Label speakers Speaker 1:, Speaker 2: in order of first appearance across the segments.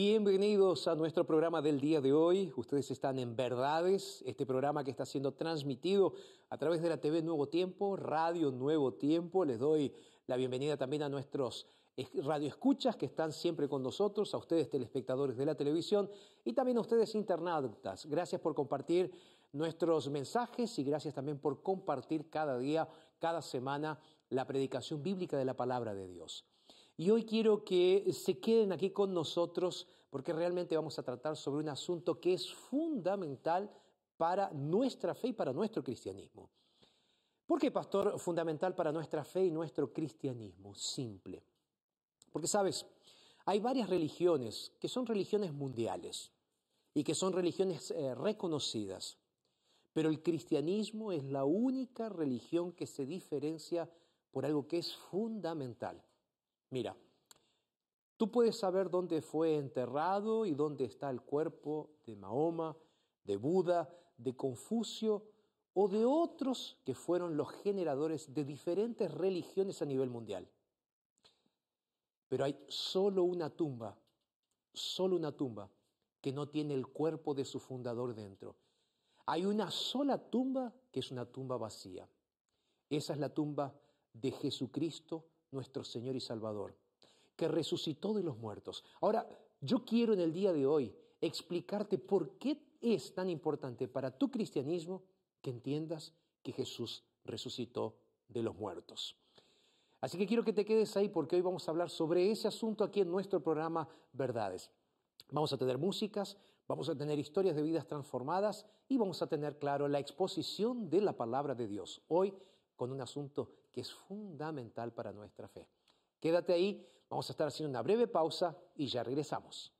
Speaker 1: Bienvenidos a nuestro programa del día de hoy. Ustedes están en Verdades, este programa que está siendo transmitido a través de la TV Nuevo Tiempo, Radio Nuevo Tiempo. Les doy la bienvenida también a nuestros radioescuchas que están siempre con nosotros, a ustedes telespectadores de la televisión y también a ustedes internautas. Gracias por compartir nuestros mensajes y gracias también por compartir cada día, cada semana, la predicación bíblica de la palabra de Dios. Y hoy quiero que se queden aquí con nosotros porque realmente vamos a tratar sobre un asunto que es fundamental para nuestra fe y para nuestro cristianismo. ¿Por qué, pastor, fundamental para nuestra fe y nuestro cristianismo? Simple. Porque, sabes, hay varias religiones que son religiones mundiales y que son religiones eh, reconocidas, pero el cristianismo es la única religión que se diferencia por algo que es fundamental. Mira, tú puedes saber dónde fue enterrado y dónde está el cuerpo de Mahoma, de Buda, de Confucio o de otros que fueron los generadores de diferentes religiones a nivel mundial. Pero hay solo una tumba, solo una tumba que no tiene el cuerpo de su fundador dentro. Hay una sola tumba que es una tumba vacía. Esa es la tumba de Jesucristo nuestro Señor y Salvador, que resucitó de los muertos. Ahora, yo quiero en el día de hoy explicarte por qué es tan importante para tu cristianismo que entiendas que Jesús resucitó de los muertos. Así que quiero que te quedes ahí porque hoy vamos a hablar sobre ese asunto aquí en nuestro programa Verdades. Vamos a tener músicas, vamos a tener historias de vidas transformadas y vamos a tener, claro, la exposición de la palabra de Dios. Hoy con un asunto que es fundamental para nuestra fe. Quédate ahí, vamos a estar haciendo una breve pausa y ya regresamos.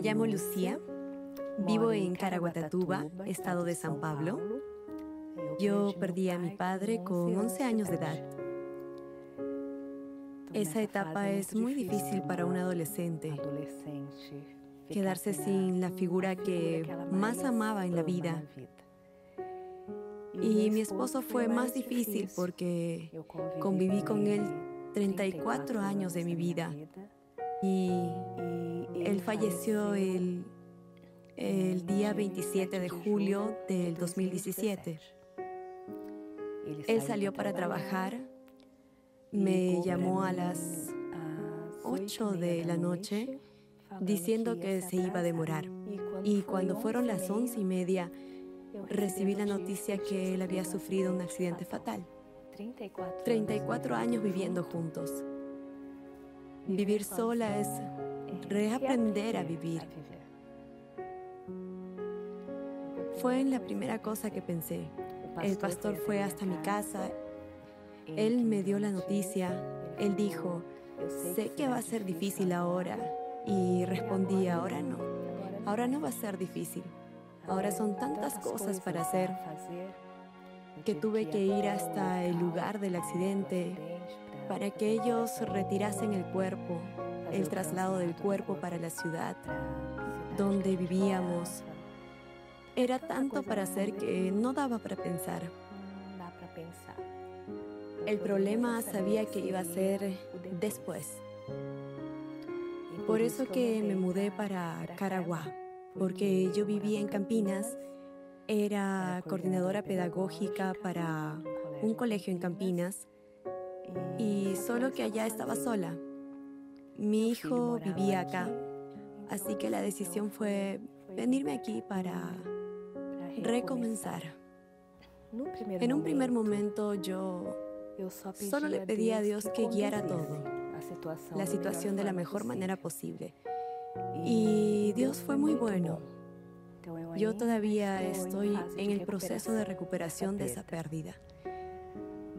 Speaker 2: Me llamo Lucía, vivo en Caraguatatuba, estado de San Pablo. Yo perdí a mi padre con 11 años de edad. Esa etapa es muy difícil para un adolescente. Quedarse sin la figura que más amaba en la vida. Y mi esposo fue más difícil porque conviví con él 34 años de mi vida. Y él falleció el, el día 27 de julio del 2017. Él salió para trabajar, me llamó a las 8 de la noche diciendo que se iba a demorar. Y cuando fueron las once y media, recibí la noticia que él había sufrido un accidente fatal. 34 años viviendo juntos. Vivir sola es reaprender a vivir. Fue en la primera cosa que pensé. El pastor fue hasta mi casa. Él me dio la noticia. Él dijo, sé que va a ser difícil ahora. Y respondí, ahora no. Ahora no va a ser difícil. Ahora son tantas cosas para hacer que tuve que ir hasta el lugar del accidente para que ellos retirasen el cuerpo, el traslado del cuerpo para la ciudad donde vivíamos. Era tanto para hacer que no daba para pensar. El problema sabía que iba a ser después. Por eso que me mudé para Caraguá, porque yo vivía en Campinas, era coordinadora pedagógica para un colegio en Campinas y solo que allá estaba sola. Mi hijo vivía acá, así que la decisión fue venirme aquí para recomenzar. En un primer momento yo solo le pedí a Dios que guiara todo, la situación de la mejor manera posible. Y Dios fue muy bueno. Yo todavía estoy en el proceso de recuperación de esa pérdida.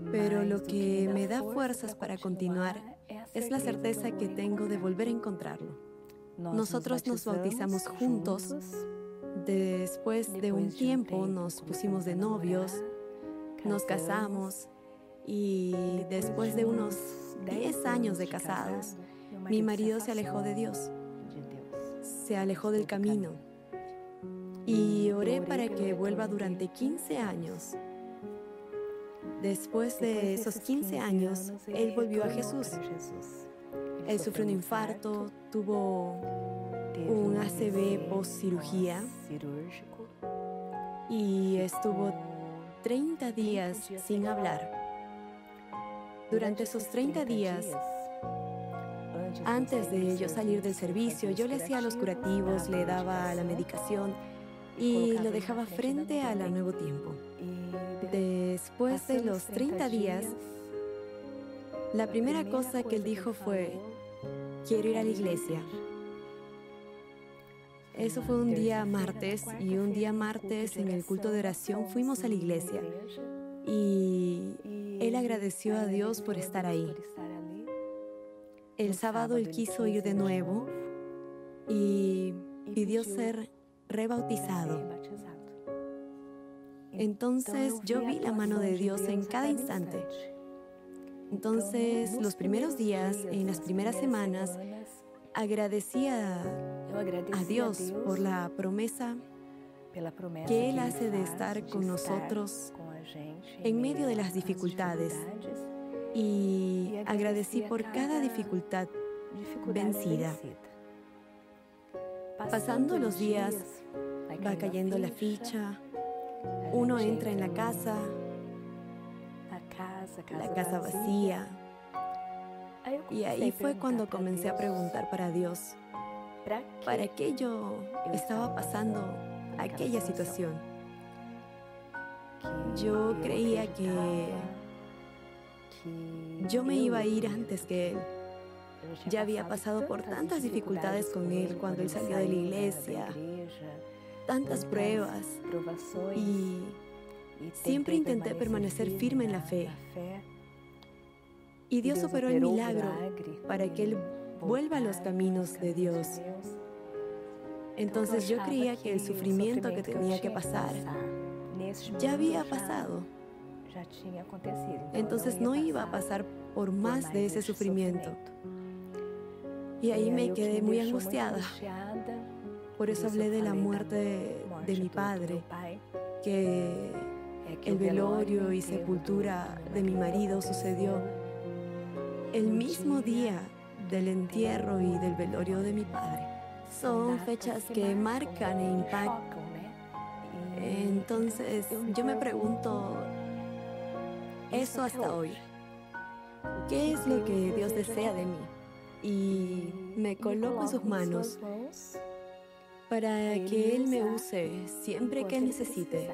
Speaker 2: Pero lo que me da fuerzas para continuar es la certeza que tengo de volver a encontrarlo. Nosotros nos bautizamos juntos. Después de un tiempo nos pusimos de novios, nos casamos y después de unos 10 años de casados, mi marido se alejó de Dios, se alejó del camino. y oré para que vuelva durante 15 años Después de esos 15 años, él volvió a Jesús. Él sufrió un infarto, tuvo un ACV post cirugía y estuvo 30 días sin hablar. Durante esos 30 días, antes de yo salir del servicio, yo le hacía los curativos, le daba la medicación y lo dejaba frente a la nuevo tiempo. Después de los 30 días, la primera cosa que él dijo fue, quiero ir a la iglesia. Eso fue un día martes y un día martes en el culto de oración fuimos a la iglesia y él agradeció a Dios por estar ahí. El sábado él quiso ir de nuevo y pidió ser rebautizado. Entonces yo vi la mano de Dios en cada instante. Entonces, los primeros días, en las primeras semanas, agradecía a Dios por la promesa que Él hace de estar con nosotros en medio de las dificultades y agradecí por cada dificultad vencida. Pasando los días, va cayendo la ficha, uno entra en la casa, la casa vacía. Y ahí fue cuando comencé a preguntar para Dios, ¿para qué yo estaba pasando aquella situación? Yo creía que yo me iba a ir antes que él. Ya había pasado por tantas dificultades con él cuando él salió de la iglesia, tantas pruebas y siempre intenté permanecer firme en la fe. Y Dios operó el milagro para que él vuelva a los caminos de Dios. Entonces yo creía que el sufrimiento que tenía que pasar ya había pasado. Entonces no iba a pasar por más de ese sufrimiento. Y ahí me quedé muy angustiada. Por eso hablé de la muerte de, mi padre, que el velorio y sepultura de mi marido sucedió el mismo día del entierro y del velorio de mi padre. Son fechas que marcan e impactan. Entonces yo me pregunto, eso hasta hoy. ¿Qué es lo que Dios desea de mí? Y me coloco en sus manos para que Él me use siempre que necesite.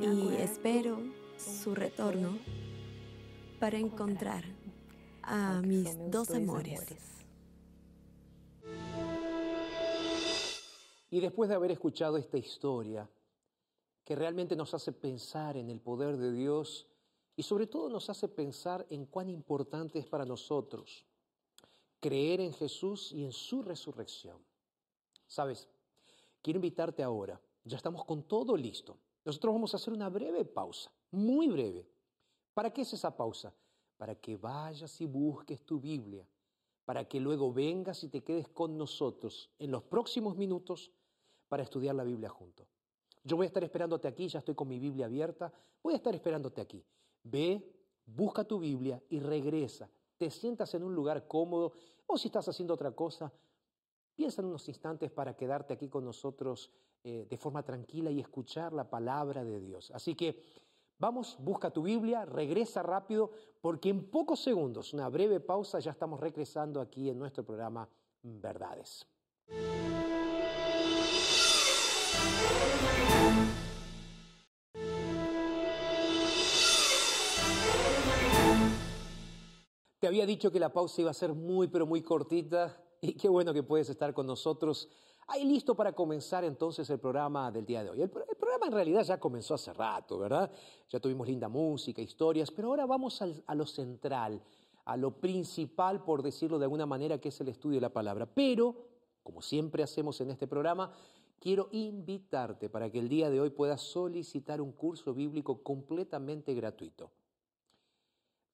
Speaker 2: Y espero su retorno para encontrar a mis dos amores.
Speaker 1: Y después de haber escuchado esta historia, que realmente nos hace pensar en el poder de Dios y sobre todo nos hace pensar en cuán importante es para nosotros creer en Jesús y en su resurrección. Sabes, quiero invitarte ahora, ya estamos con todo listo. Nosotros vamos a hacer una breve pausa, muy breve. ¿Para qué es esa pausa? Para que vayas y busques tu Biblia, para que luego vengas y te quedes con nosotros en los próximos minutos para estudiar la Biblia juntos. Yo voy a estar esperándote aquí, ya estoy con mi Biblia abierta, voy a estar esperándote aquí. Ve, busca tu Biblia y regresa. Te sientas en un lugar cómodo o si estás haciendo otra cosa, piensa en unos instantes para quedarte aquí con nosotros eh, de forma tranquila y escuchar la palabra de Dios. Así que vamos, busca tu Biblia, regresa rápido, porque en pocos segundos, una breve pausa, ya estamos regresando aquí en nuestro programa Verdades. Te había dicho que la pausa iba a ser muy, pero muy cortita y qué bueno que puedes estar con nosotros. Ahí listo para comenzar entonces el programa del día de hoy. El, programa en realidad ya comenzó hace rato, ¿verdad? Ya tuvimos linda música, historias, pero ahora vamos a lo central, a lo principal, por decirlo de alguna manera, que es el estudio de la palabra. Pero, como siempre hacemos en este programa, quiero invitarte para que el día de hoy puedas solicitar un curso bíblico completamente gratuito.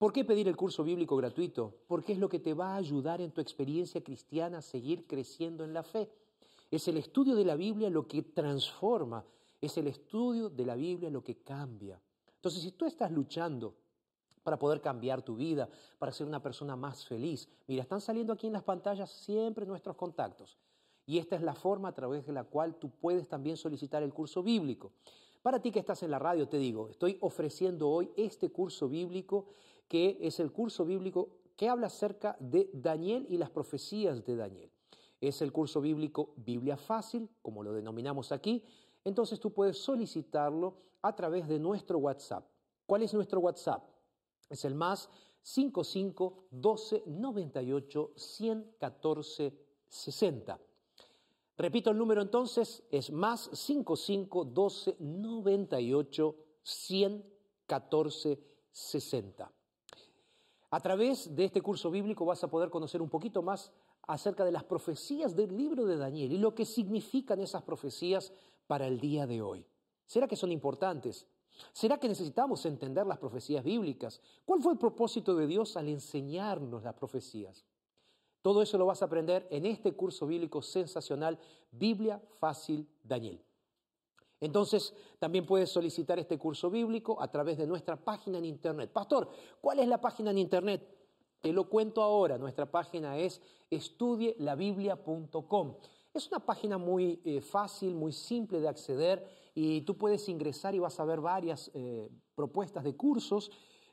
Speaker 1: ¿Por qué pedir el curso bíblico gratuito? Porque es lo que te va a ayudar en tu experiencia cristiana a seguir creciendo en la fe. Es el estudio de la Biblia lo que transforma, es el estudio de la Biblia lo que cambia. Entonces, si tú estás luchando para poder cambiar tu vida, para ser una persona más feliz, mira, están saliendo aquí en las pantallas siempre nuestros contactos. Y esta es la forma a través de la cual tú puedes también solicitar el curso bíblico. Para ti que estás en la radio, te digo, estoy ofreciendo hoy este curso bíblico que es el curso bíblico que habla acerca de Daniel y las profecías de Daniel. Es el curso bíblico Biblia Fácil, como lo denominamos aquí. Entonces tú puedes solicitarlo a través de nuestro WhatsApp. ¿Cuál es nuestro WhatsApp? Es el más 55 12 98 114 60. Repito el número entonces, es más 55 12 98 114 60. A través de este curso bíblico vas a poder conocer un poquito más acerca de las profecías del libro de Daniel y lo que significan esas profecías para el día de hoy. ¿Será que son importantes? ¿Será que necesitamos entender las profecías bíblicas? ¿Cuál fue el propósito de Dios al enseñarnos las profecías? Todo eso lo vas a aprender en este curso bíblico sensacional, Biblia Fácil Daniel. Entonces, también puedes solicitar este curso bíblico a través de nuestra página en Internet. Pastor, ¿cuál es la página en Internet? Te lo cuento ahora. Nuestra página es estudielabiblia.com. Es una página muy eh, fácil, muy simple de acceder y tú puedes ingresar y vas a ver varias eh, propuestas de cursos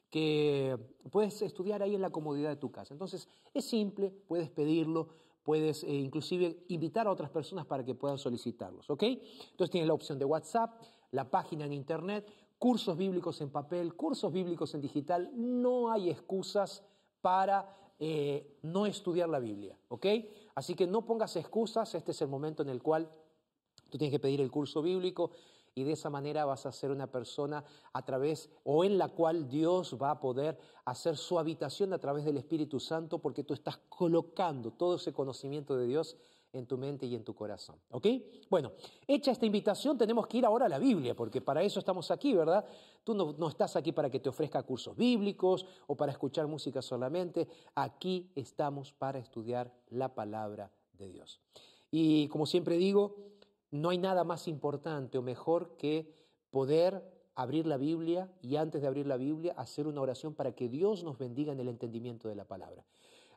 Speaker 1: que puedes estudiar ahí en la comodidad de tu casa. Entonces, es simple, puedes pedirlo, puedes eh, inclusive invitar a otras personas para que puedan solicitarlos, ¿ok? Entonces tienes la opción de WhatsApp, la página en Internet, cursos bíblicos en papel, cursos bíblicos en digital, no hay excusas para eh, no estudiar la Biblia, ¿ok? Así que no pongas excusas, este es el momento en el cual tú tienes que pedir el curso bíblico y de esa manera vas a ser una persona a través o en la cual Dios va a poder hacer su habitación a través del Espíritu Santo porque tú estás colocando todo ese conocimiento de Dios en tu mente y en tu corazón. ¿Ok? Bueno, hecha esta invitación, tenemos que ir ahora a la Biblia, porque para eso estamos aquí, ¿verdad? Tú no, no, estás aquí para que te ofrezca cursos bíblicos o para escuchar música solamente. Aquí estamos para estudiar la palabra de Dios. Y como siempre digo, no hay nada más importante o mejor que poder abrir la Biblia y antes de abrir la Biblia hacer una oración para que Dios nos bendiga en el entendimiento de la palabra.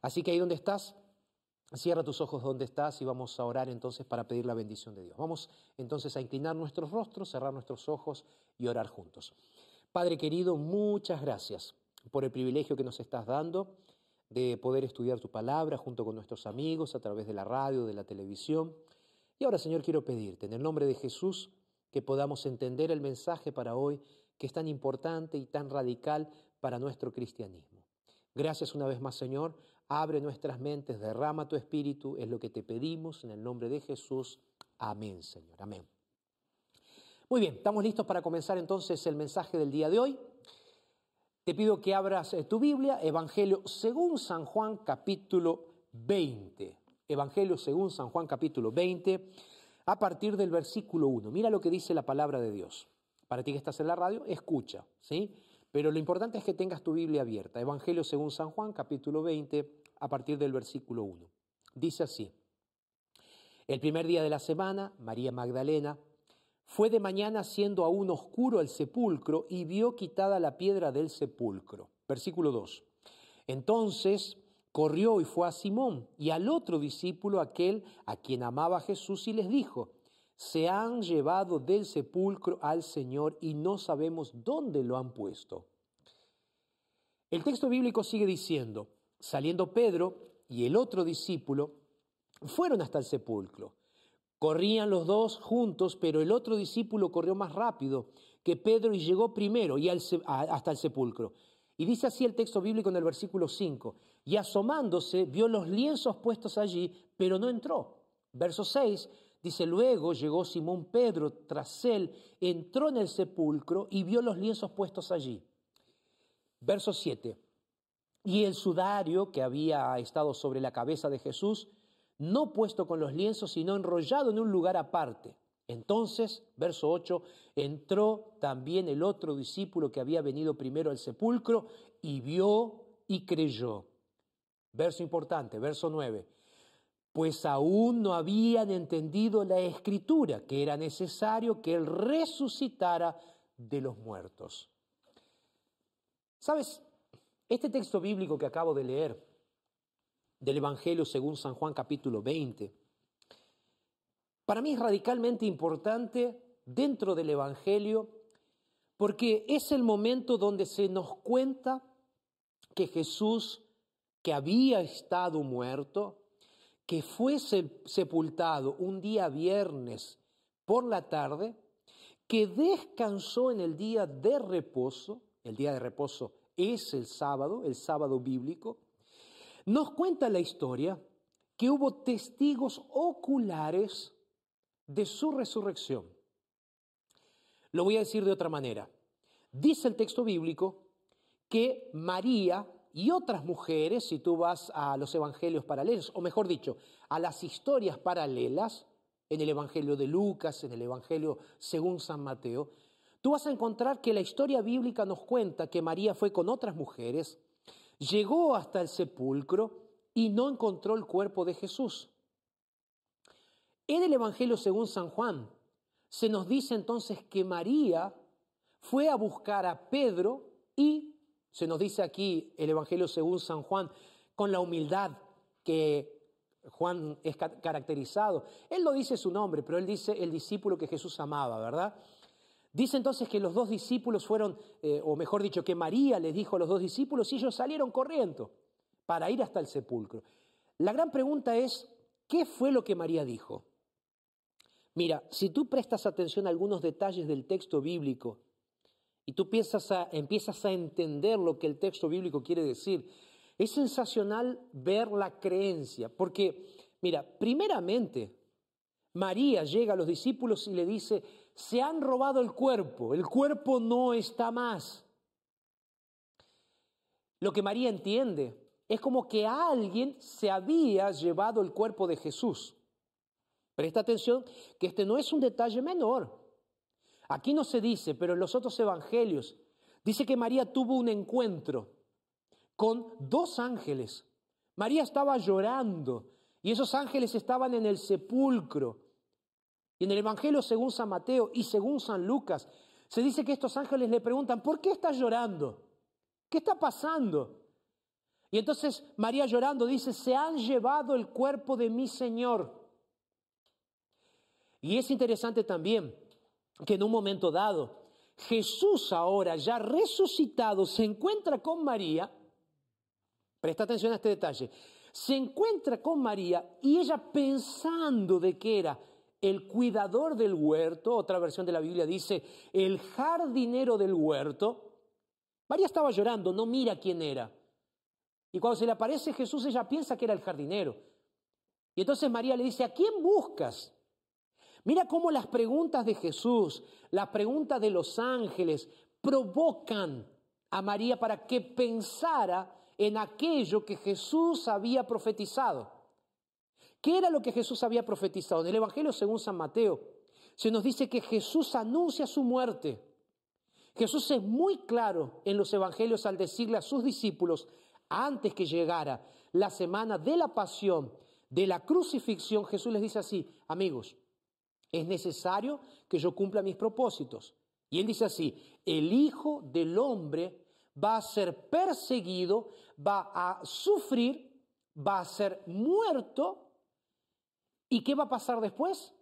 Speaker 1: Así que ahí donde estás, cierra tus ojos donde estás y vamos a orar entonces para pedir la bendición de Dios. Vamos entonces a inclinar nuestros rostros, cerrar nuestros ojos y orar juntos. Padre querido, muchas gracias por el privilegio que nos estás dando de poder estudiar tu palabra junto con nuestros amigos a través de la radio, de la televisión. Y ahora, Señor, quiero pedirte, en el nombre de Jesús, que podamos entender el mensaje para hoy, que es tan importante y tan radical para nuestro cristianismo. Gracias una vez más, Señor. Abre nuestras mentes, derrama tu espíritu, es lo que te pedimos en el nombre de Jesús. Amén, Señor. Amén. Muy bien, estamos listos para comenzar entonces el mensaje del día de hoy. Te pido que abras eh, tu Biblia, Evangelio según San Juan capítulo 20. Evangelio según San Juan capítulo 20, a partir del versículo 1. Mira lo que dice la palabra de Dios. Para ti que estás en la radio, escucha, ¿sí? Pero lo importante es que tengas tu Biblia abierta. Evangelio según San Juan capítulo 20, a partir del versículo 1. Dice así. El primer día de la semana, María Magdalena fue de mañana siendo aún oscuro el sepulcro y vio quitada la piedra del sepulcro. Versículo 2. Entonces corrió y fue a Simón y al otro discípulo, aquel a quien amaba Jesús, y les dijo, se han llevado del sepulcro al Señor y no sabemos dónde lo han puesto. El texto bíblico sigue diciendo, saliendo Pedro y el otro discípulo, fueron hasta el sepulcro. Corrían los dos juntos, pero el otro discípulo corrió más rápido que Pedro y llegó primero y hasta el sepulcro. Y dice así el texto bíblico en el versículo 5, y asomándose vio los lienzos puestos allí, pero no entró. Verso 6 dice, luego llegó Simón Pedro tras él, entró en el sepulcro y vio los lienzos puestos allí. Verso 7, y el sudario que había estado sobre la cabeza de Jesús, no puesto con los lienzos, sino enrollado en un lugar aparte. Entonces, verso 8, entró también el otro discípulo que había venido primero al sepulcro y vio y creyó. Verso importante, verso 9. Pues aún no habían entendido la escritura, que era necesario que Él resucitara de los muertos. ¿Sabes? Este texto bíblico que acabo de leer, del Evangelio según San Juan capítulo 20, para mí es radicalmente importante dentro del Evangelio porque es el momento donde se nos cuenta que Jesús, que había estado muerto, que fue sepultado un día viernes por la tarde, que descansó en el día de reposo, el día de reposo es el sábado, el sábado bíblico, nos cuenta la historia que hubo testigos oculares de su resurrección. Lo voy a decir de otra manera. Dice el texto bíblico que María y otras mujeres, si tú vas a los evangelios paralelos, o mejor dicho, a las historias paralelas, en el Evangelio de Lucas, en el Evangelio según San Mateo, tú vas a encontrar que la historia bíblica nos cuenta que María fue con otras mujeres, llegó hasta el sepulcro y no encontró el cuerpo de Jesús. En el Evangelio según San Juan, se nos dice entonces que María fue a buscar a Pedro y, se nos dice aquí el Evangelio según San Juan, con la humildad que Juan es caracterizado. Él no dice su nombre, pero él dice el discípulo que Jesús amaba, ¿verdad? Dice entonces que los dos discípulos fueron, eh, o mejor dicho, que María les dijo a los dos discípulos y ellos salieron corriendo para ir hasta el sepulcro. La gran pregunta es, ¿qué fue lo que María dijo? Mira, si tú prestas atención a algunos detalles del texto bíblico y tú empiezas a, entender lo que el texto bíblico quiere decir, es sensacional ver la creencia, porque, mira, primeramente, María llega a los discípulos y le dice, se han robado el cuerpo, el cuerpo no está más. Lo que María entiende es como que alguien se había llevado el cuerpo de Jesús. Presta atención que este no es un detalle menor. Aquí no se dice, pero en los otros evangelios dice que María tuvo un encuentro con dos ángeles. María estaba llorando y esos ángeles estaban en el sepulcro. Y en el Evangelio según San Mateo y según San Lucas, se dice que estos ángeles le preguntan, ¿por qué estás llorando? ¿Qué está pasando? Y entonces María llorando dice, se han llevado el cuerpo de mi Señor. Y es interesante también que en un momento dado, Jesús ahora ya resucitado se encuentra con María Presta atención a este detalle. Se encuentra con María y ella pensando de que era el cuidador del huerto, otra versión de la Biblia dice el jardinero del huerto, María estaba llorando, no mira quién era. Y cuando se le aparece Jesús, ella piensa que era el jardinero. Y entonces María le dice, ¿a quién buscas? Mira cómo las preguntas de Jesús, las preguntas de los ángeles, provocan a María para que pensara en aquello que Jesús había profetizado. ¿Qué era lo que Jesús había profetizado? En el Evangelio según San Mateo se nos dice que Jesús anuncia su muerte. Jesús es muy claro en los Evangelios al decirle a sus discípulos, antes que llegara la semana de la pasión, de la crucifixión, Jesús les dice así, amigos, es necesario que yo cumpla mis propósitos. Y él dice así, el Hijo del Hombre va a ser perseguido, va a sufrir, va a ser muerto. ¿Y qué va a pasar después?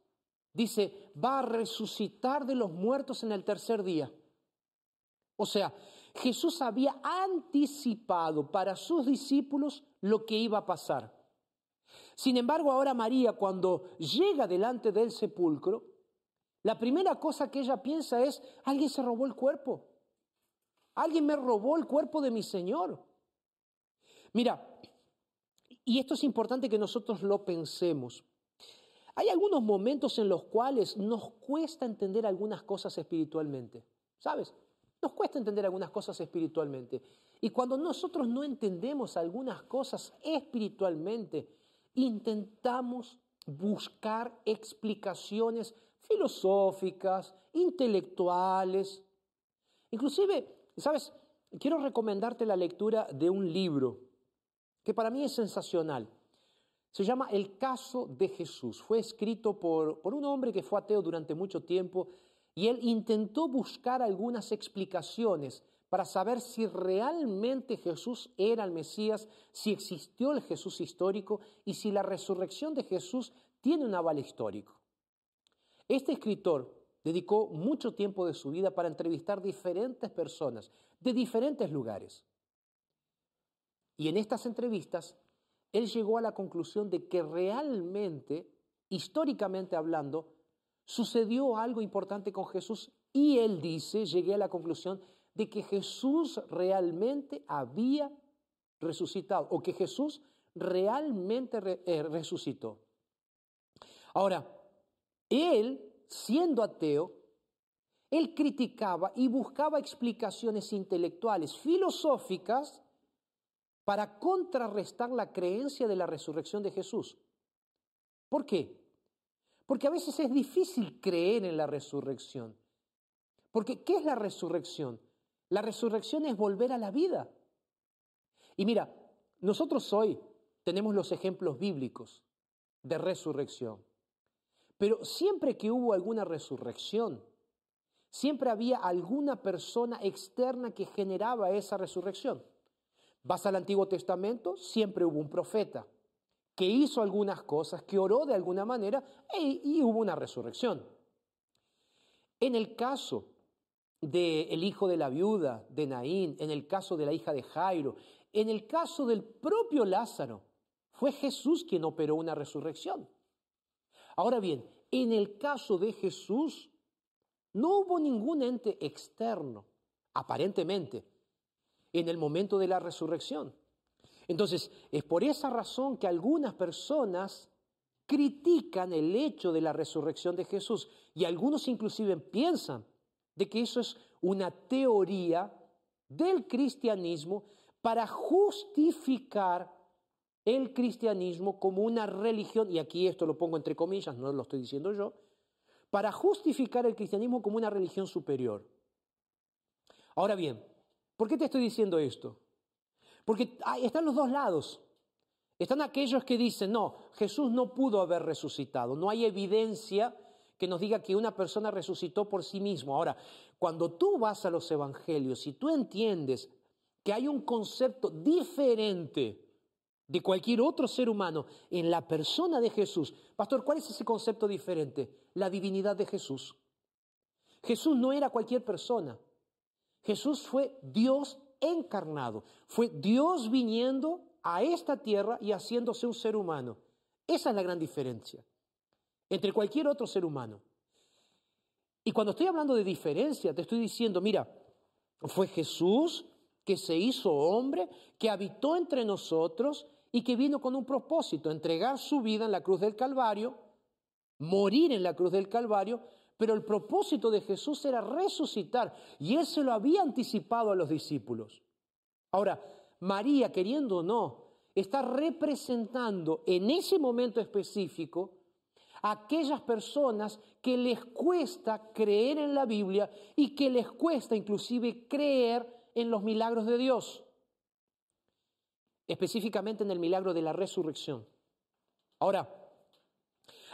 Speaker 1: Dice, va a resucitar de los muertos en el tercer día. O sea, Jesús había anticipado para sus discípulos lo que iba a pasar. Sin embargo, ahora María, cuando llega delante del sepulcro, la primera cosa que ella piensa es, alguien se robó el cuerpo. Alguien me robó el cuerpo de mi Señor. Mira, y esto es importante que nosotros lo pensemos. Hay algunos momentos en los cuales nos cuesta entender algunas cosas espiritualmente. ¿Sabes? Nos cuesta entender algunas cosas espiritualmente. Y cuando nosotros no entendemos algunas cosas espiritualmente, intentamos buscar explicaciones filosóficas, intelectuales. Inclusive sabes, quiero recomendarte la lectura de un libro que para mí es sensacional. Se llama El caso de Jesús. Fue escrito por, por un hombre que fue ateo durante mucho tiempo y él intentó buscar algunas explicaciones para saber si realmente Jesús era el Mesías, si existió el Jesús histórico y si la resurrección de Jesús tiene un aval histórico. Este escritor dedicó mucho tiempo de su vida para entrevistar diferentes personas de diferentes lugares. Y en estas entrevistas, él llegó a la conclusión de que realmente, históricamente hablando, sucedió algo importante con Jesús y él dice, llegué a la conclusión de que Jesús realmente había resucitado o que Jesús realmente eh, resucitó. Ahora, él siendo ateo, él criticaba y buscaba explicaciones intelectuales, filosóficas, para contrarrestar la creencia de la resurrección de Jesús. ¿Por qué? Porque a veces es difícil creer en la resurrección. Porque ¿qué es la resurrección? La resurrección es volver a la vida. Y mira, nosotros hoy tenemos los ejemplos bíblicos de resurrección. Pero siempre que hubo alguna resurrección, siempre había alguna persona externa que generaba esa resurrección. Vas al Antiguo Testamento, siempre hubo un profeta que hizo algunas cosas, que oró de alguna manera e, y hubo una resurrección. En el caso del hijo de la viuda, de Naín, en el caso de la hija de Jairo, en el caso del propio Lázaro, fue Jesús quien operó una resurrección. Ahora bien, en el caso de Jesús, no hubo ningún ente externo, aparentemente, en el momento de la resurrección. Entonces, es por esa razón que algunas personas critican el hecho de la resurrección de Jesús y algunos inclusive piensan de que eso es una teoría del cristianismo para justificar el cristianismo como una religión, y aquí esto lo pongo entre comillas, no lo estoy diciendo yo, para justificar el cristianismo como una religión superior. Ahora bien, ¿por qué te estoy diciendo esto? Porque están los dos lados. Están aquellos que dicen, no, Jesús no pudo haber resucitado, no hay evidencia que nos diga que una persona resucitó por sí mismo. Ahora, cuando tú vas a los evangelios y tú entiendes que hay un concepto diferente de cualquier otro ser humano en la persona de Jesús. Pastor, ¿cuál es ese concepto diferente? La divinidad de Jesús. Jesús no era cualquier persona. Jesús fue Dios encarnado. Fue Dios viniendo a esta tierra y haciéndose un ser humano. Esa es la gran diferencia entre cualquier otro ser humano. Y cuando estoy hablando de diferencia, te estoy diciendo, mira, fue Jesús que se hizo hombre, que habitó entre nosotros y que vino con un propósito, entregar su vida en la cruz del Calvario, morir en la cruz del Calvario, pero el propósito de Jesús era resucitar y él se lo había anticipado a los discípulos. Ahora, María, queriendo o no, está representando en ese momento específico aquellas personas que les cuesta creer en la Biblia y que les cuesta inclusive creer en los milagros de Dios específicamente en el milagro de la resurrección. Ahora,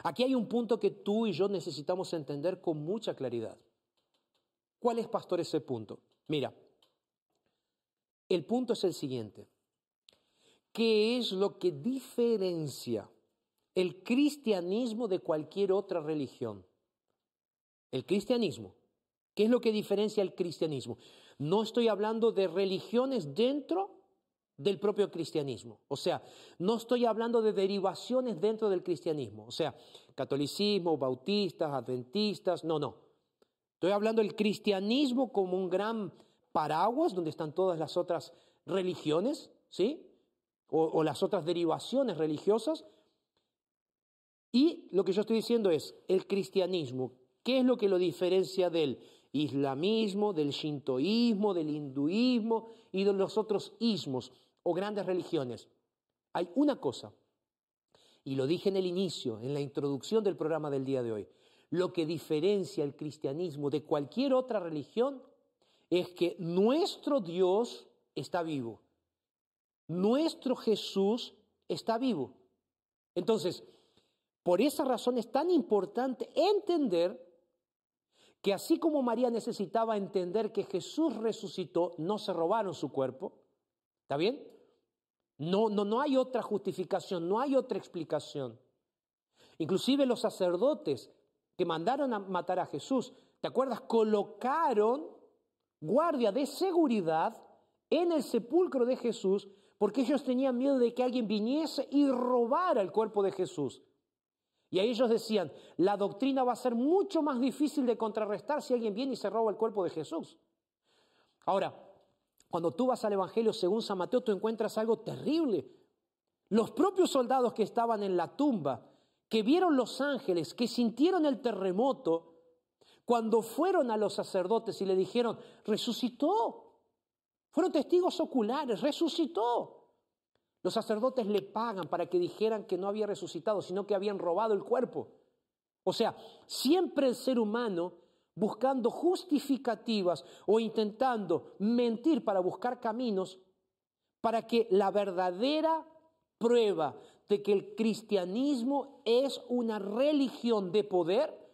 Speaker 1: aquí hay un punto que tú y yo necesitamos entender con mucha claridad. ¿Cuál es, pastor, ese punto? Mira, el punto es el siguiente. ¿Qué es lo que diferencia el cristianismo de cualquier otra religión? El cristianismo. ¿Qué es lo que diferencia el cristianismo? No estoy hablando de religiones dentro del propio cristianismo. O sea, no estoy hablando de derivaciones dentro del cristianismo, o sea, catolicismo, bautistas, adventistas, no, no. Estoy hablando del cristianismo como un gran paraguas donde están todas las otras religiones, ¿sí? O, o las otras derivaciones religiosas. Y lo que yo estoy diciendo es, el cristianismo, ¿qué es lo que lo diferencia del islamismo, del shintoísmo, del hinduismo y de los otros ismos? o grandes religiones. Hay una cosa, y lo dije en el inicio, en la introducción del programa del día de hoy, lo que diferencia el cristianismo de cualquier otra religión es que nuestro Dios está vivo, nuestro Jesús está vivo. Entonces, por esa razón es tan importante entender que así como María necesitaba entender que Jesús resucitó, no se robaron su cuerpo, ¿está bien? No, no, no hay otra justificación, no hay otra explicación. Inclusive los sacerdotes que mandaron a matar a Jesús, ¿te acuerdas? Colocaron guardia de seguridad en el sepulcro de Jesús porque ellos tenían miedo de que alguien viniese y robara el cuerpo de Jesús. Y a ellos decían, la doctrina va a ser mucho más difícil de contrarrestar si alguien viene y se roba el cuerpo de Jesús. Ahora, cuando tú vas al Evangelio según San Mateo, tú encuentras algo terrible. Los propios soldados que estaban en la tumba, que vieron los ángeles, que sintieron el terremoto, cuando fueron a los sacerdotes y le dijeron, resucitó. Fueron testigos oculares, resucitó. Los sacerdotes le pagan para que dijeran que no había resucitado, sino que habían robado el cuerpo. O sea, siempre el ser humano buscando justificativas o intentando mentir para buscar caminos para que la verdadera prueba de que el cristianismo es una religión de poder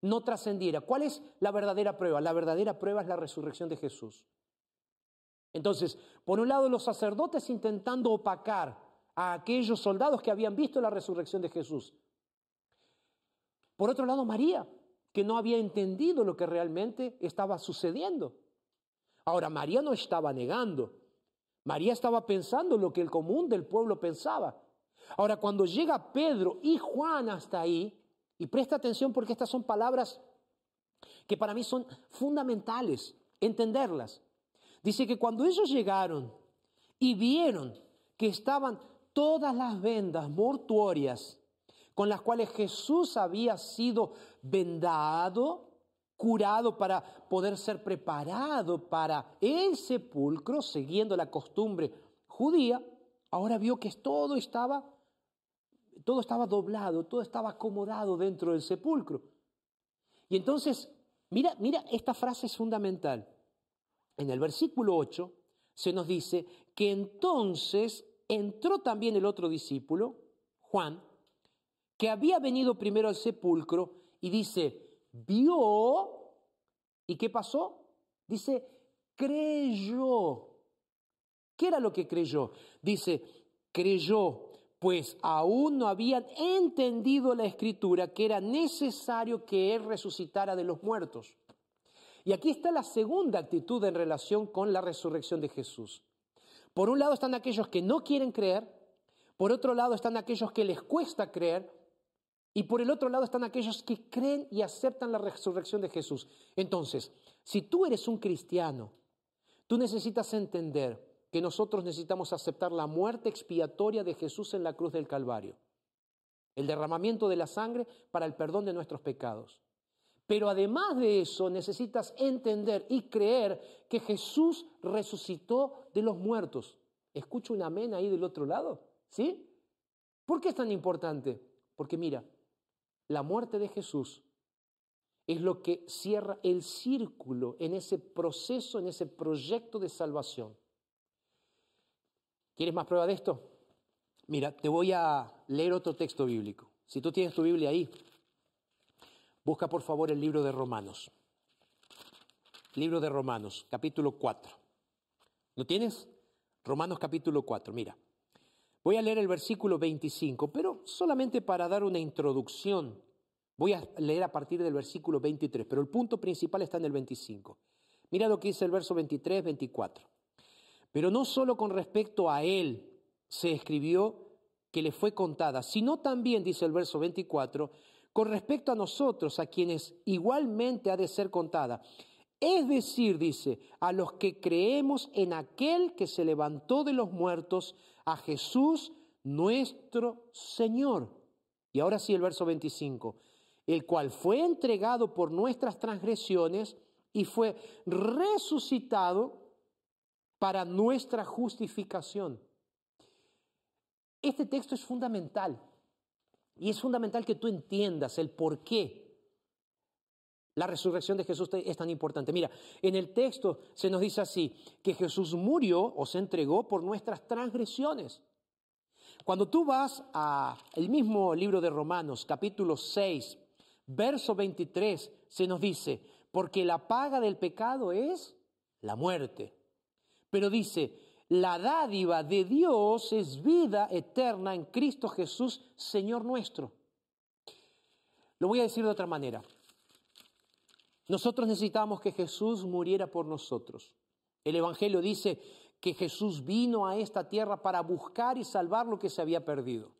Speaker 1: no trascendiera. ¿Cuál es la verdadera prueba? La verdadera prueba es la resurrección de Jesús. Entonces, por un lado, los sacerdotes intentando opacar a aquellos soldados que habían visto la resurrección de Jesús. Por otro lado, María, que no había entendido lo que realmente estaba sucediendo. Ahora, María no estaba negando. María estaba pensando lo que el común del pueblo pensaba. Ahora, cuando llega Pedro y Juan hasta ahí, y presta atención porque estas son palabras que para mí son fundamentales entenderlas. Dice que cuando ellos llegaron y vieron que estaban todas las vendas mortuorias con las cuales Jesús había sido vendado, curado para poder ser preparado para el sepulcro, siguiendo la costumbre judía, ahora vio que todo estaba todo estaba doblado, todo estaba acomodado dentro del sepulcro. Y entonces, mira, mira, esta frase es fundamental. En el versículo 8 se nos dice que entonces entró también el otro discípulo, Juan, que había venido primero al sepulcro y dice, vio, ¿y qué pasó? Dice, creyó. ¿Qué era lo que creyó? Dice, creyó, pues aún no habían entendido la escritura que era necesario que Él resucitara de los muertos. Y aquí está la segunda actitud en relación con la resurrección de Jesús. Por un lado están aquellos que no quieren creer, por otro lado están aquellos que les cuesta creer, y por el otro lado están aquellos que creen y aceptan la resurrección de Jesús. Entonces, si tú eres un cristiano, tú necesitas entender que nosotros necesitamos aceptar la muerte expiatoria de Jesús en la cruz del Calvario, el derramamiento de la sangre para el perdón de nuestros pecados. Pero además de eso, necesitas entender y creer que Jesús resucitó de los muertos. ¿Escucho un amén ahí del otro lado? ¿Sí? ¿Por qué es tan importante? Porque mira, la muerte de Jesús es lo que cierra el círculo en ese proceso, en ese proyecto de salvación. ¿Quieres más prueba de esto? Mira, te voy a leer otro texto bíblico. Si tú tienes tu Biblia ahí, Busca por favor el libro de Romanos. Libro de Romanos, capítulo 4. ¿Lo tienes? Romanos capítulo 4, mira. Voy a leer el versículo 25, pero solamente para dar una introducción. Voy a leer a partir del versículo 23, pero el punto principal está en el 25. Mira lo que dice el verso 23, 24. Pero no solo con respecto a él se escribió que le fue contada, sino también, dice el verso 24, con respecto a nosotros, a quienes igualmente ha de ser contada. Es decir, dice, a los que creemos en aquel que se levantó de los muertos, a Jesús nuestro Señor. Y ahora sí el verso 25, el cual fue entregado por nuestras transgresiones y fue resucitado para nuestra justificación. Este texto es fundamental y es fundamental que tú entiendas el por qué la resurrección de Jesús es tan importante. Mira, en el texto se nos dice así, que Jesús murió o se entregó por nuestras transgresiones. Cuando tú vas al mismo libro de Romanos, capítulo 6, verso 23, se nos dice, porque la paga del pecado es la muerte. Pero dice, la dádiva de Dios es vida eterna en Cristo Jesús, Señor nuestro. Lo voy a decir de otra manera. Nosotros necesitamos que Jesús muriera por nosotros. El Evangelio dice que Jesús vino a esta tierra para buscar y salvar lo que se había perdido.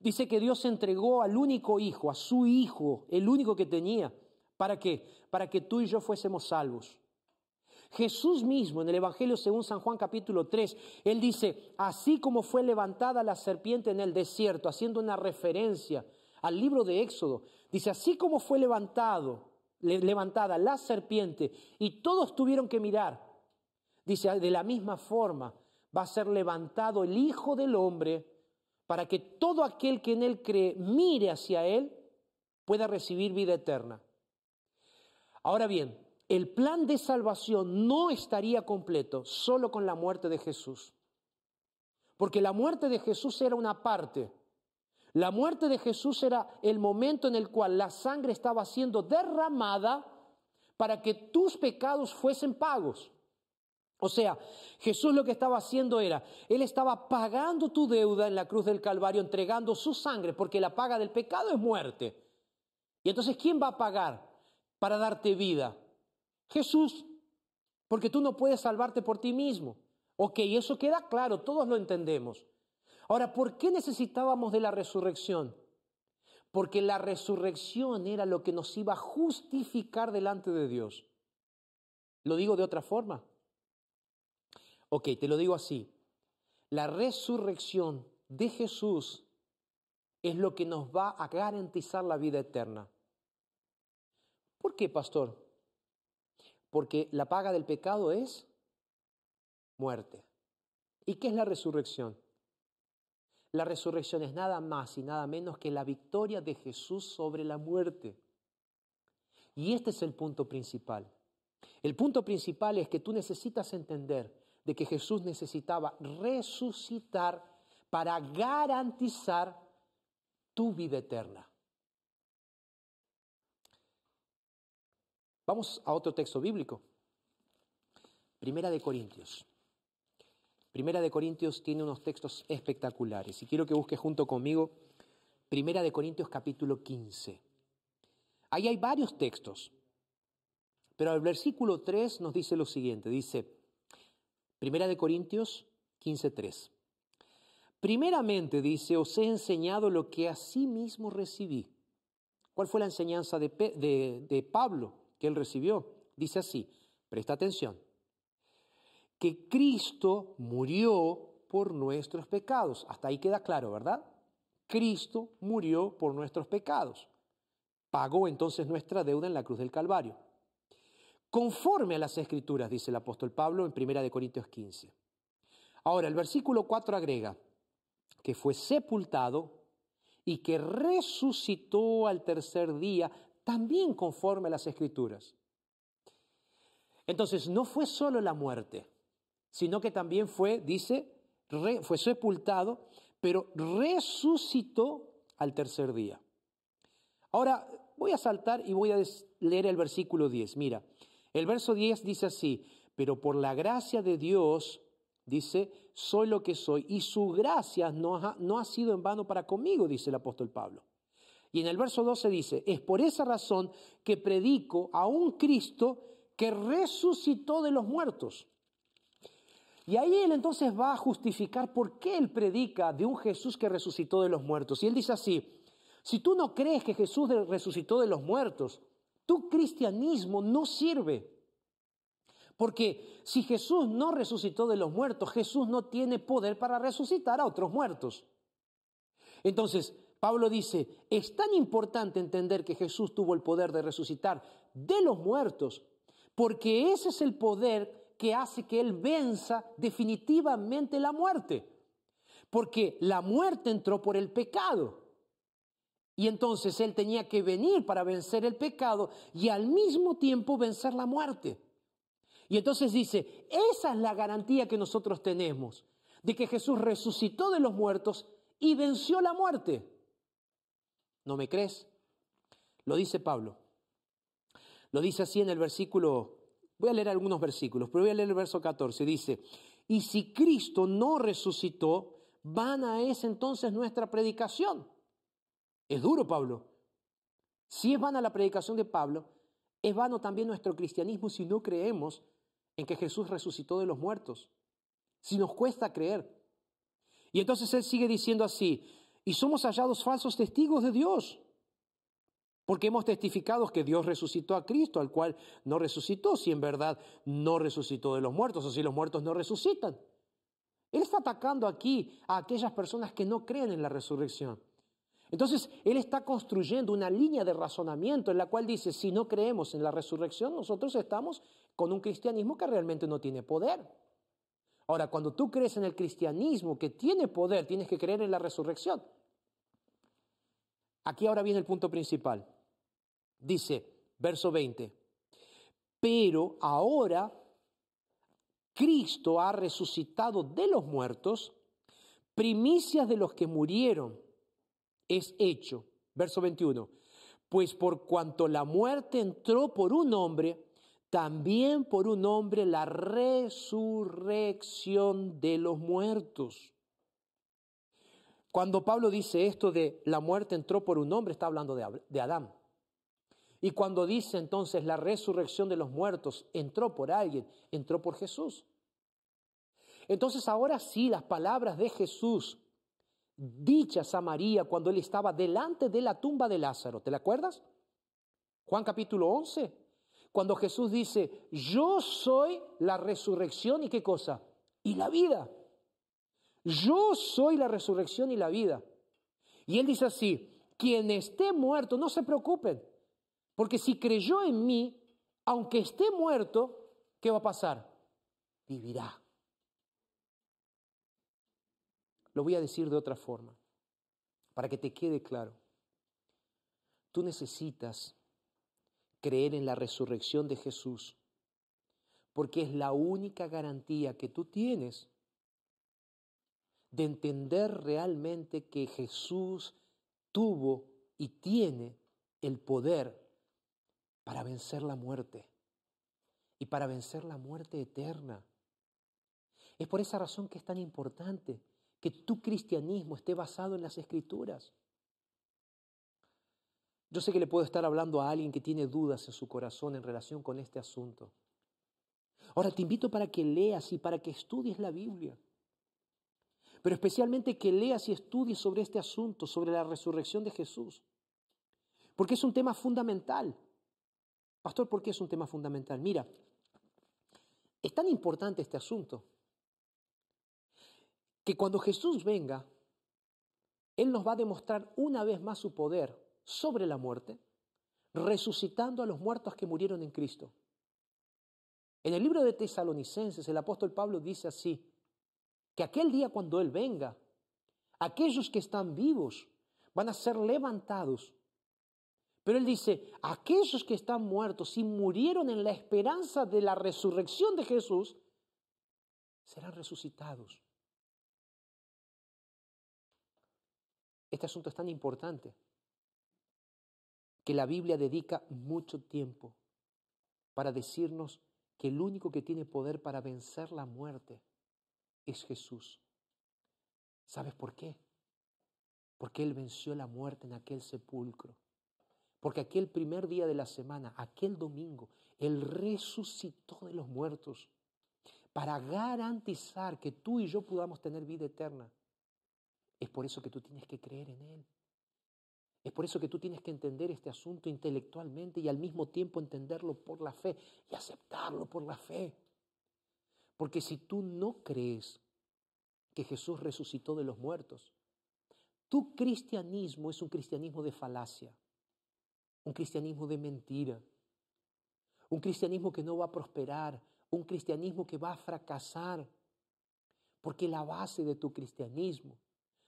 Speaker 1: Dice que Dios entregó al único hijo, a su hijo, el único que tenía. ¿Para qué? Para que tú y yo fuésemos salvos. Jesús mismo en el Evangelio según San Juan capítulo 3, él dice, así como fue levantada la serpiente en el desierto, haciendo una referencia al libro de Éxodo, dice, así como fue levantado, levantada la serpiente y todos tuvieron que mirar, dice, de la misma forma va a ser levantado el Hijo del Hombre para que todo aquel que en Él cree mire hacia Él pueda recibir vida eterna. Ahora bien, el plan de salvación no estaría completo solo con la muerte de Jesús. Porque la muerte de Jesús era una parte. La muerte de Jesús era el momento en el cual la sangre estaba siendo derramada para que tus pecados fuesen pagos. O sea, Jesús lo que estaba haciendo era, Él estaba pagando tu deuda en la cruz del Calvario, entregando su sangre, porque la paga del pecado es muerte. Y entonces, ¿quién va a pagar para darte vida? Jesús, porque tú no puedes salvarte por ti mismo. Ok, eso queda claro, todos lo entendemos. Ahora, ¿por qué necesitábamos de la resurrección? Porque la resurrección era lo que nos iba a justificar delante de Dios. Lo digo de otra forma. Ok, te lo digo así. La resurrección de Jesús es lo que nos va a garantizar la vida eterna. ¿Por qué, pastor? Porque la paga del pecado es muerte. ¿Y qué es la resurrección? La resurrección es nada más y nada menos que la victoria de Jesús sobre la muerte. Y este es el punto principal. El punto principal es que tú necesitas entender de que Jesús necesitaba resucitar para garantizar tu vida eterna. Vamos a otro texto bíblico. Primera de Corintios. Primera de Corintios tiene unos textos espectaculares y quiero que busques junto conmigo Primera de Corintios capítulo 15. Ahí hay varios textos, pero el versículo 3 nos dice lo siguiente, dice, Primera de Corintios 15.3. Primeramente dice, os he enseñado lo que a sí mismo recibí. ¿Cuál fue la enseñanza de, de Pablo que él recibió? Dice así, presta atención, que Cristo murió por nuestros pecados. Hasta ahí queda claro, ¿verdad? Cristo murió por nuestros pecados. Pagó entonces nuestra deuda en la cruz del Calvario conforme a las escrituras, dice el apóstol Pablo en 1 Corintios 15. Ahora, el versículo 4 agrega que fue sepultado y que resucitó al tercer día, también conforme a las escrituras. Entonces, no fue solo la muerte, sino que también fue, dice, fue sepultado, pero resucitó al tercer día. Ahora, voy a saltar y voy a leer el versículo 10. Mira, el verso 10 dice así, pero por la gracia de Dios, dice, soy lo que soy, y su gracia no ha, no ha sido en vano para conmigo, dice el apóstol Pablo. Y en el verso 12 dice, es por esa razón que predico a un Cristo que resucitó de los muertos. Y ahí él entonces va a justificar por qué él predica de un Jesús que resucitó de los muertos. Y él dice así, si tú no crees que Jesús resucitó de los muertos, tu cristianismo no sirve. Porque si Jesús no resucitó de los muertos, Jesús no tiene poder para resucitar a otros muertos. Entonces, Pablo dice, es tan importante entender que Jesús tuvo el poder de resucitar de los muertos, porque ese es el poder que hace que Él venza definitivamente la muerte. Porque la muerte entró por el pecado. Y entonces Él tenía que venir para vencer el pecado y al mismo tiempo vencer la muerte. Y entonces dice, esa es la garantía que nosotros tenemos, de que Jesús resucitó de los muertos y venció la muerte. ¿No me crees? Lo dice Pablo. Lo dice así en el versículo, voy a leer algunos versículos, pero voy a leer el verso 14. Dice, y si Cristo no resucitó, vana es entonces nuestra predicación es duro, Pablo. Si es vana la predicación de Pablo, es vano también nuestro cristianismo si no creemos en que Jesús resucitó de los muertos. Si nos cuesta creer. Y entonces él sigue diciendo así, y somos hallados falsos testigos de Dios, porque hemos testificado que Dios resucitó a Cristo, al cual no resucitó, si en verdad no resucitó de los muertos, o si los muertos no resucitan. Él está atacando aquí a aquellas personas que no creen en la resurrección. Entonces, él está construyendo una línea de razonamiento en la cual dice, si no creemos en la resurrección, nosotros estamos con un cristianismo que realmente no tiene poder. Ahora, cuando tú crees en el cristianismo que tiene poder, tienes que creer en la resurrección. Aquí ahora viene el punto principal. Dice, verso 20, pero ahora Cristo ha resucitado de los muertos, primicias de los que murieron es hecho. Verso 21, pues por cuanto la muerte entró por un hombre, también por un hombre la resurrección de los muertos. Cuando Pablo dice esto de la muerte entró por un hombre, está hablando de, Adán. Y cuando dice entonces la resurrección de los muertos entró por alguien, entró por Jesús. Entonces ahora sí las palabras de Jesús dichas a María cuando él estaba delante de la tumba de Lázaro, ¿te la acuerdas? Juan capítulo 11, cuando Jesús dice, yo soy la resurrección y qué cosa? Y la vida. Yo soy la resurrección y la vida. Y él dice así, quien esté muerto, no se preocupen, porque si creyó en mí, aunque esté muerto, ¿qué va a pasar? Vivirá. Lo voy a decir de otra forma, para que te quede claro. Tú necesitas creer en la resurrección de Jesús, porque es la única garantía que tú tienes de entender realmente que Jesús tuvo y tiene el poder para vencer la muerte y para vencer la muerte eterna. Es por esa razón que es tan importante que tu cristianismo esté basado en las escrituras. Yo sé que le puedo estar hablando a alguien que tiene dudas en su corazón en relación con este asunto. Ahora te invito para que leas y para que estudies la Biblia. Pero especialmente que leas y estudies sobre este asunto, sobre la resurrección de Jesús. Porque es un tema fundamental. Pastor, ¿por qué es un tema fundamental? Mira, es tan importante este asunto que cuando Jesús venga, Él nos va a demostrar una vez más su poder sobre la muerte, resucitando a los muertos que murieron en Cristo. En el libro de Tesalonicenses, el apóstol Pablo dice así, que aquel día cuando Él venga, aquellos que están vivos van a ser levantados. Pero Él dice, aquellos que están muertos y murieron en la esperanza de la resurrección de Jesús, serán resucitados. Este asunto es tan importante que la Biblia dedica mucho tiempo para decirnos que el único que tiene poder para vencer la muerte es Jesús. ¿Sabes por qué? Porque Él venció la muerte en aquel sepulcro. Porque aquel primer día de la semana, aquel domingo, Él resucitó de los muertos para garantizar que tú y yo podamos tener vida eterna. Es por eso que tú tienes que creer en Él. Es por eso que tú tienes que entender este asunto intelectualmente y al mismo tiempo entenderlo por la fe y aceptarlo por la fe. Porque si tú no crees que Jesús resucitó de los muertos, tu cristianismo es un cristianismo de falacia, un cristianismo de mentira, un cristianismo que no va a prosperar, un cristianismo que va a fracasar, porque la base de tu cristianismo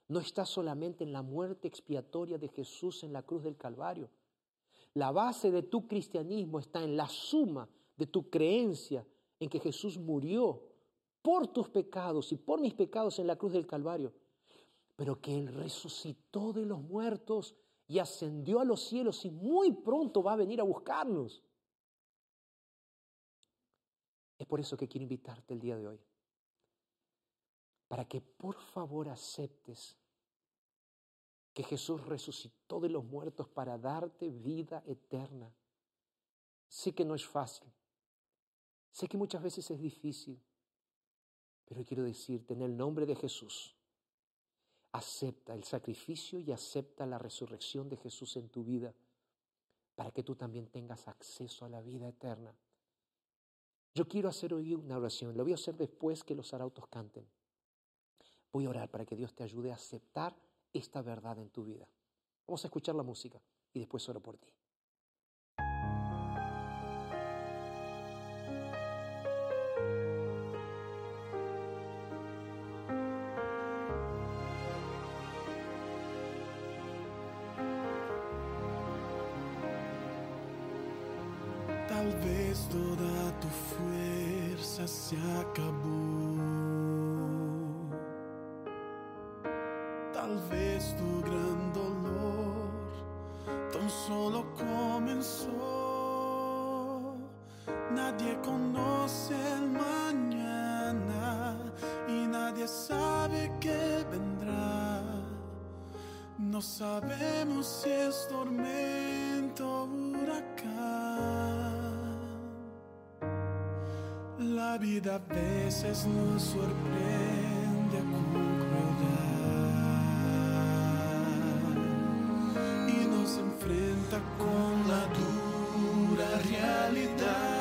Speaker 1: no está solamente en la muerte expiatoria de Jesús en la cruz del Calvario. La base de tu cristianismo está en la suma de tu creencia en que Jesús murió por tus pecados y por mis pecados en la cruz del Calvario, pero que Él resucitó de los muertos y ascendió a los cielos y muy pronto va a venir a buscarnos. Es por eso que quiero invitarte el día de hoy, para que por favor aceptes que Jesús resucitó de los muertos para darte vida eterna. Sé que no es fácil, sé que muchas veces es difícil, pero quiero decirte en el nombre de Jesús, acepta el sacrificio y acepta la resurrección de Jesús en tu vida para que tú también tengas acceso a la vida eterna. Yo quiero hacer hoy una oración, lo voy a hacer después que los arautos canten. Voy a orar para que Dios te ayude a aceptar esta verdad en tu vida. Vamos a escuchar la música y después oro por ti.
Speaker 3: Se vida a veces nos sorprende con crueldad y nos enfrenta con la dura realidad.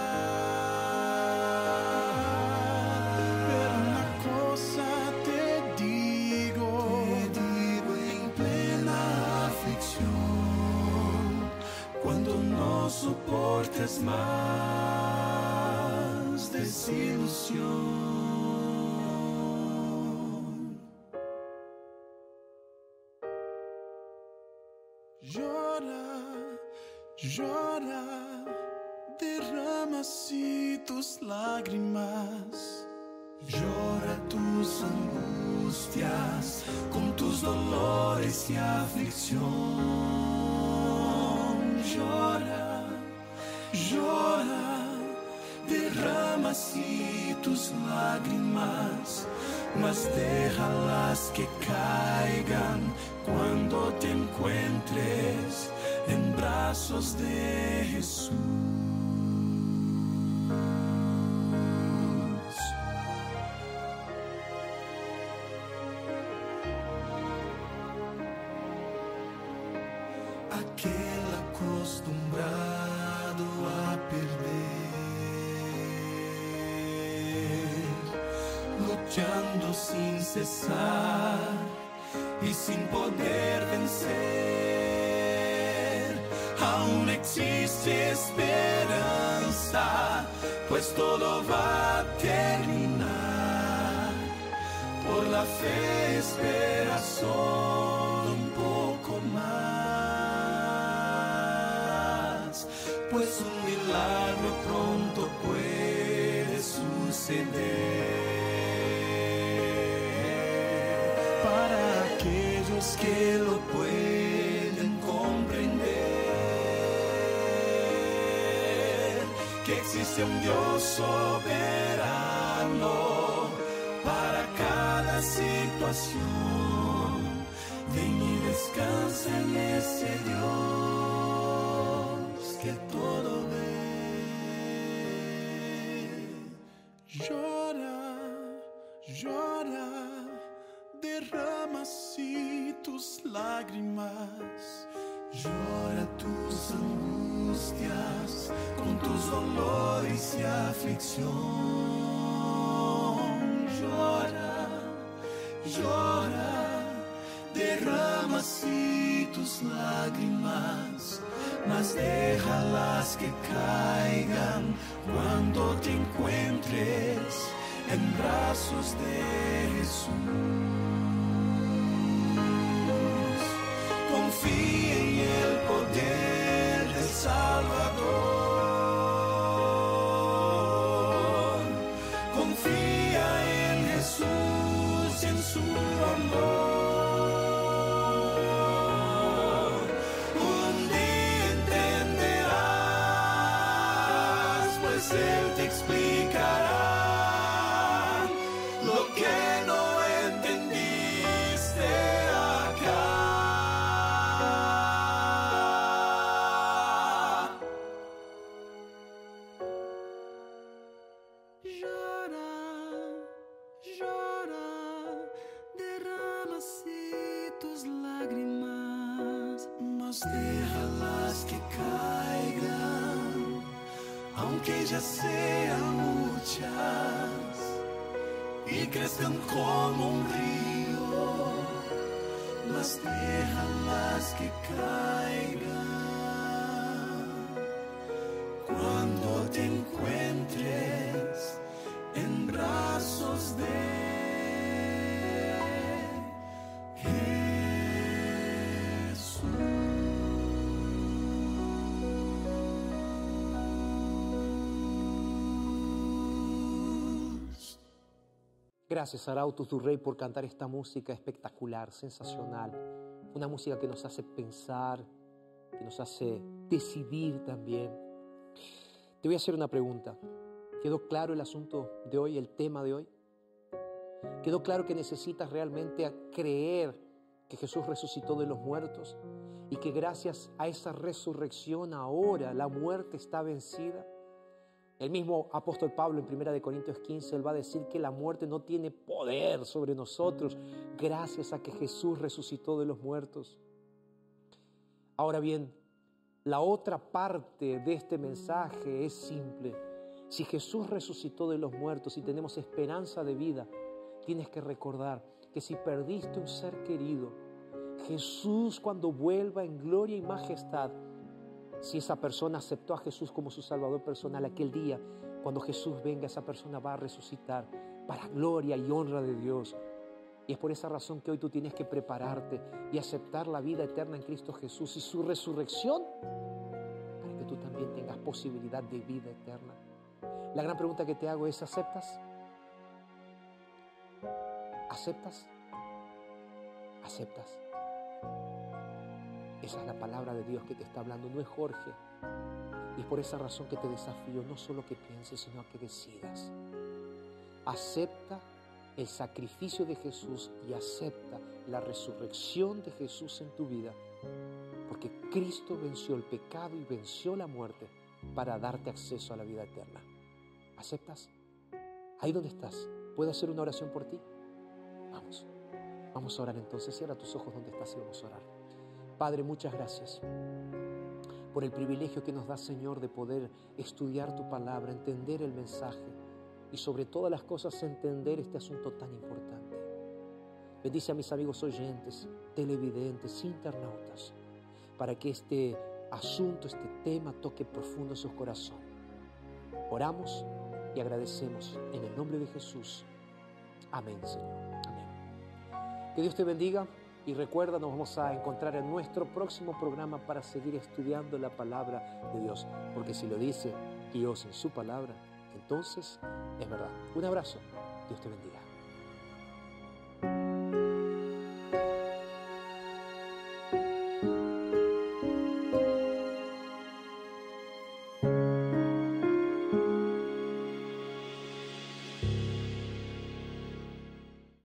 Speaker 3: Pero una cosa te digo, te digo en plena aflicción, cuando no soportes más desilusión. Llora, llora, derrama así tus lágrimas. Llora tus angustias con tus dolores y aflicción. Llora, llora, derrama así tus lágrimas, mas déjalas que caigan cuando te encuentres en brazos de Jesús. Que existe un Dios soberano para cada situación. Ven y descansa en ese Dios que todo ve. Llora, llora, derrama así tus lágrimas. Llora tus angustias con tus dolores y aflicción. Llora, llora, derrama así tus lágrimas, mas déjalas que caigan cuando te encuentres en brazos de Jesús. Confía ya sean muchas y crezcan como un río, mas déjalas que caigan
Speaker 1: Gracias, Arauto, tu rey, por cantar esta música espectacular, sensacional. Una música que nos hace pensar, que nos hace decidir también. Te voy a hacer una pregunta. ¿Quedó claro el asunto de hoy, el tema de hoy? ¿Quedó claro que necesitas realmente creer que Jesús resucitó de los muertos y que gracias a esa resurrección ahora la muerte está vencida? El mismo apóstol Pablo en 1 Corintios 15, él va a decir que la muerte no tiene poder sobre nosotros gracias a que Jesús resucitó de los muertos. Ahora bien, la otra parte de este mensaje es simple. Si Jesús resucitó de los muertos y tenemos esperanza de vida, tienes que recordar que si perdiste un ser querido, Jesús cuando vuelva en gloria y majestad, si esa persona aceptó a Jesús como su Salvador personal aquel día, cuando Jesús venga, esa persona va a resucitar para gloria y honra de Dios. Y es por esa razón que hoy tú tienes que prepararte y aceptar la vida eterna en Cristo Jesús y su resurrección para que tú también tengas posibilidad de vida eterna. La gran pregunta que te hago es, ¿aceptas? ¿Aceptas? ¿Aceptas? Esa es la palabra de Dios que te está hablando, no es Jorge. Y es por esa razón que te desafío, no solo que pienses, sino que decidas. Acepta el sacrificio de Jesús y acepta la resurrección de Jesús en tu vida. Porque Cristo venció el pecado y venció la muerte para darte acceso a la vida eterna. ¿Aceptas? Ahí donde estás, ¿puedo hacer una oración por ti? Vamos, vamos a orar entonces. Cierra tus ojos donde estás y vamos a orar. Padre, muchas gracias por el privilegio que nos da, Señor, de poder estudiar tu palabra, entender el mensaje y sobre todas las cosas entender este asunto tan importante. Bendice a mis amigos oyentes, televidentes, internautas, para que este asunto, este tema toque profundo sus corazones. Oramos y agradecemos en el nombre de Jesús. Amén, Señor. Amén. Que Dios te bendiga. Y recuerda, nos vamos a encontrar en nuestro próximo programa para seguir estudiando la palabra de Dios. Porque si lo dice Dios en su palabra, entonces es verdad. Un abrazo. Dios te bendiga.